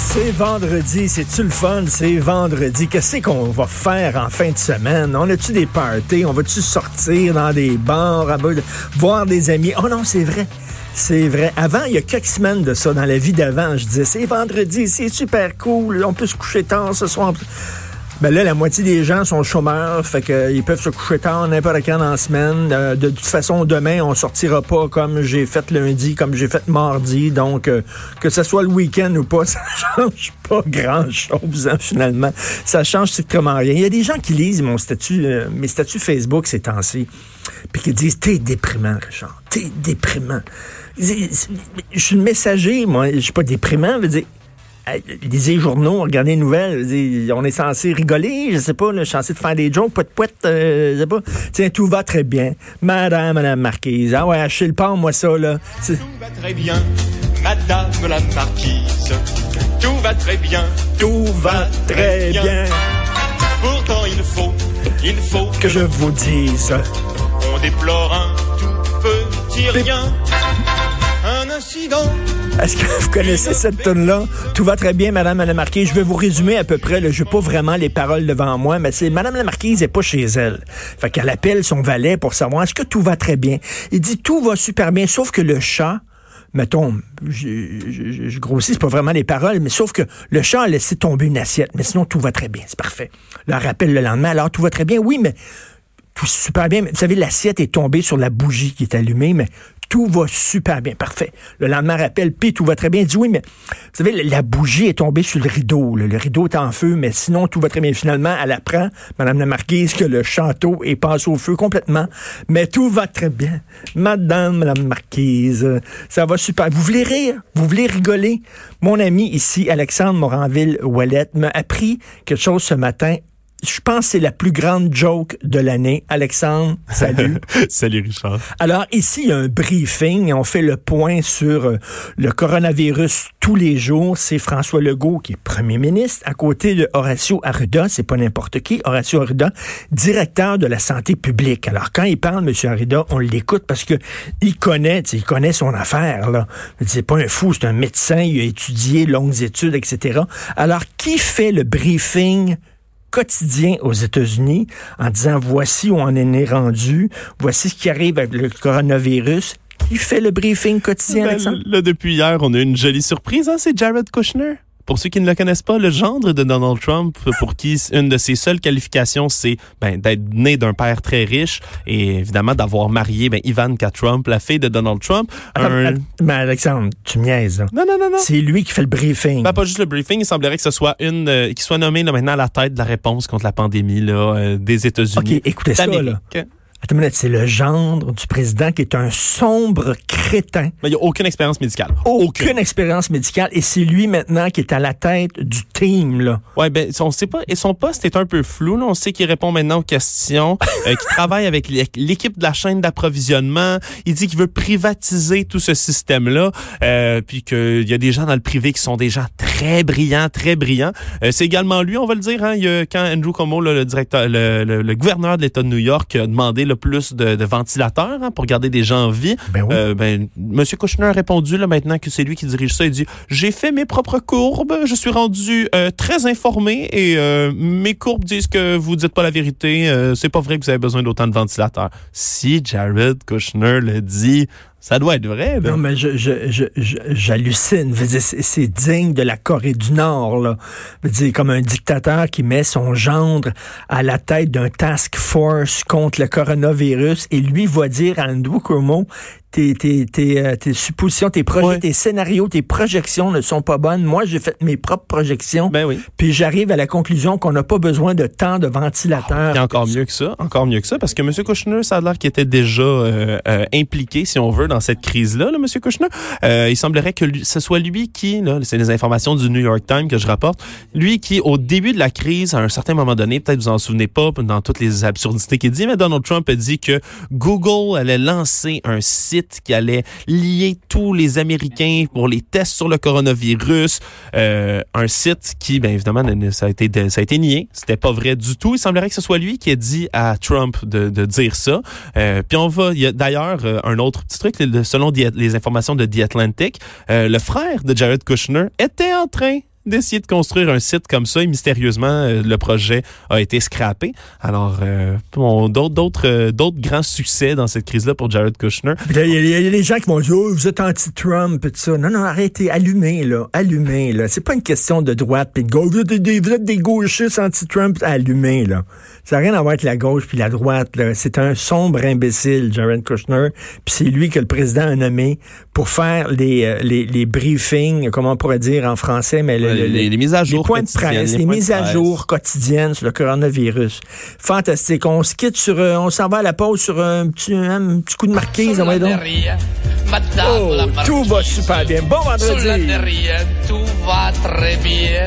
C'est vendredi, c'est-tu le fun? C'est vendredi. Qu'est-ce qu'on va faire en fin de semaine? On a-tu des parties? On va-tu sortir dans des bars, à voir des amis? Oh non, c'est vrai. C'est vrai. Avant, il y a quelques semaines de ça, dans la vie d'avant, je disais, c'est vendredi, c'est super cool, on peut se coucher tard ce soir. Ben là, la moitié des gens sont chômeurs, fait qu'ils peuvent se coucher tard n'importe quand dans la semaine. Euh, de toute façon, demain, on sortira pas comme j'ai fait lundi, comme j'ai fait mardi. Donc, euh, que ce soit le week-end ou pas, ça change pas grand-chose, hein, finalement. Ça change strictement rien. Il y a des gens qui lisent mon statut, euh, mes statuts Facebook ces temps-ci, puis qui disent, t'es déprimant, Richard, t'es déprimant. Je suis le messager, moi, je suis pas déprimant, je veux dire, lisez les journaux, regardez les nouvelles. On est censé rigoler, je sais pas, là, je suis censé de faire des jokes, poète poète, euh, je sais pas. Tiens, tout va très bien. Madame, Madame Marquise. Ah ouais, achetez le pain, moi ça, là. Tout va très bien, Madame la Marquise. Tout va très bien, Tout va très bien. Pourtant il faut, il faut Que je vous dise. on déplore un tout petit rien. Est-ce que vous connaissez cette tune-là? Tout va très bien, Madame la Marquise. Je vais vous résumer à peu près. Je n'ai pas vraiment les paroles devant moi, mais c'est Madame la Marquise n'est pas chez elle. Fait qu'elle appelle son valet pour savoir est-ce que tout va très bien? Il dit tout va super bien, sauf que le chat, mettons, je, je- grossis, c'est pas vraiment les paroles, mais sauf que le chat a laissé tomber une assiette. Mais sinon, tout va très bien. C'est parfait. Elle rappelle le lendemain. Alors, tout va très bien. Oui, mais tout super bien. Vous savez, l'assiette est tombée sur la bougie qui est allumée, mais tout va super bien. Parfait. Le lendemain rappelle, puis tout va très bien. Il dit oui, mais vous savez, la, bougie est tombée sur le rideau. Le rideau est en feu, mais sinon, tout va très bien. Finalement, elle apprend, Madame la Marquise, que le château est passé au feu complètement. Mais tout va très bien. Madame la Marquise, ça va super. Vous voulez rire? Vous voulez rigoler? Mon ami ici, Alexandre Moranville-Ouellette, m'a appris quelque chose ce matin je pense que c'est la plus grande joke de l'année. Alexandre, salut. Salut Richard. Alors ici, il y a un briefing. On fait le point sur euh, le coronavirus tous les jours. C'est François Legault qui est premier ministre, à côté de Horacio Arruda, c'est pas n'importe qui, Horacio Arruda, directeur de la santé publique. Alors quand il parle, M. Arruda, on l'écoute parce que il connaît, il connaît son affaire. Là, c'est pas un fou, c'est un médecin, il a étudié longues études, etc. Alors qui fait le briefing? Quotidien aux États-Unis en disant voici où on en est rendu, voici ce qui arrive avec le coronavirus. Qui fait le briefing quotidien, Ben, Alexandre? là, depuis hier, on a eu une jolie surprise. Hein? C'est Jared Kushner. Pour ceux qui ne le connaissent pas, le gendre de Donald Trump, pour qui une de ses seules qualifications, c'est ben, d'être né d'un père très riche et évidemment d'avoir marié ben, Ivanka Trump, la fille de Donald Trump. Attends, Un- mais Alexandre, tu là. Non, non, non, non. C'est lui qui fait le briefing. Ben, pas juste le briefing, il semblerait que ce soit une euh, qu'il soit nommé là, maintenant à la tête de la réponse contre la pandémie là, euh, des États-Unis. OK, écoutez ça, là. Attends une minute, c'est le gendre du président qui est un sombre crétin. Mais il n'y a aucune expérience médicale. Aucune expérience médicale. Et c'est lui maintenant qui est à la tête du team, là. Ouais, ben, on sait pas. Et son poste est un peu flou. Là. On sait qu'il répond maintenant aux questions, euh, qu'il travaille avec l'é- l'équipe de la chaîne d'approvisionnement. Il dit qu'il veut privatiser tout ce système-là, euh, puis qu'il y a des gens dans le privé qui sont des gens très brillants, très brillants. Euh, c'est également lui, on va le dire. Hein, il quand Andrew Cuomo, là, le directeur, le, le- le gouverneur de l'État de New York, a demandé le plus de, de ventilateurs hein, pour garder des gens en vie. Ben oui. Euh, ben, Monsieur Kushner a répondu là maintenant que c'est lui qui dirige ça. Il dit j'ai fait mes propres courbes, je suis rendu euh, très informé et euh, mes courbes disent que vous dites pas la vérité. euh, c'est pas vrai que vous avez besoin d'autant de ventilateurs. Si Jared Kushner le dit, ça doit être vrai. Non, mais je, je, je, je- C'est digne de la Corée du Nord, là. Dire, comme un dictateur qui met son gendre à la tête d'un task force contre le coronavirus et lui va dire à Andrew Cuomo, tes, tes, tes, euh, tes suppositions, tes projets, Ouais. tes scénarios, tes projections ne sont pas bonnes. Moi, j'ai fait mes propres projections. Ben oui. Puis j'arrive à la conclusion qu'on n'a pas besoin de tant de ventilateurs. Puis encore mieux que ça, encore mieux que ça, parce que M. Kushner, ça a l'air qu'il était déjà euh, euh, impliqué, si on veut, dans cette crise-là, là, M. Kushner. Euh, il semblerait que lui- ce soit lui qui, là, c'est les informations du New York Times que je rapporte, lui qui, au début de la crise, à un certain moment donné, peut-être vous en souvenez pas, dans toutes les absurdités qu'il dit, mais Donald Trump a dit que Google allait lancer un site qui allait lier tous les Américains pour les tests sur le coronavirus, euh, un site qui, bien évidemment, ça a été ça a été nié, c'était pas vrai du tout. Il semblerait que ce soit lui qui ait dit à Trump de, dire ça. Euh, puis on va, il y a d'ailleurs euh, un autre petit truc, selon les informations de The Atlantic, le frère de Jared Kushner était en train d'essayer de construire un site comme ça et mystérieusement euh, le projet a été scrappé. Alors euh, euh, d'autres grands succès dans cette crise là pour Jared Kushner. Il y, a- des gens qui vont dire, oh, vous êtes anti-Trump et tout ça. Non, non, arrêtez, allumez, là, allumez, là. C'est pas une question de droite puis de gauche. Vous êtes des, des gauchistes anti-Trump, allumez, là. Ça n'a rien à voir avec la gauche puis la droite. C'est un sombre imbécile, Jared Kushner. Puis c'est lui que le président a nommé pour faire les, les, les briefings, comment on pourrait dire en français, mais le- les, les mises à jour les points de quotidiennes, presse, les les points de mises à jour quotidiennes sur le coronavirus. Fantastique. On se quitte sur, euh, on s'en va à la pause sur un petit, un petit coup de marquise. envoyez donc. Oh, tout va super bien. Bon vendredi. Tout va très bien.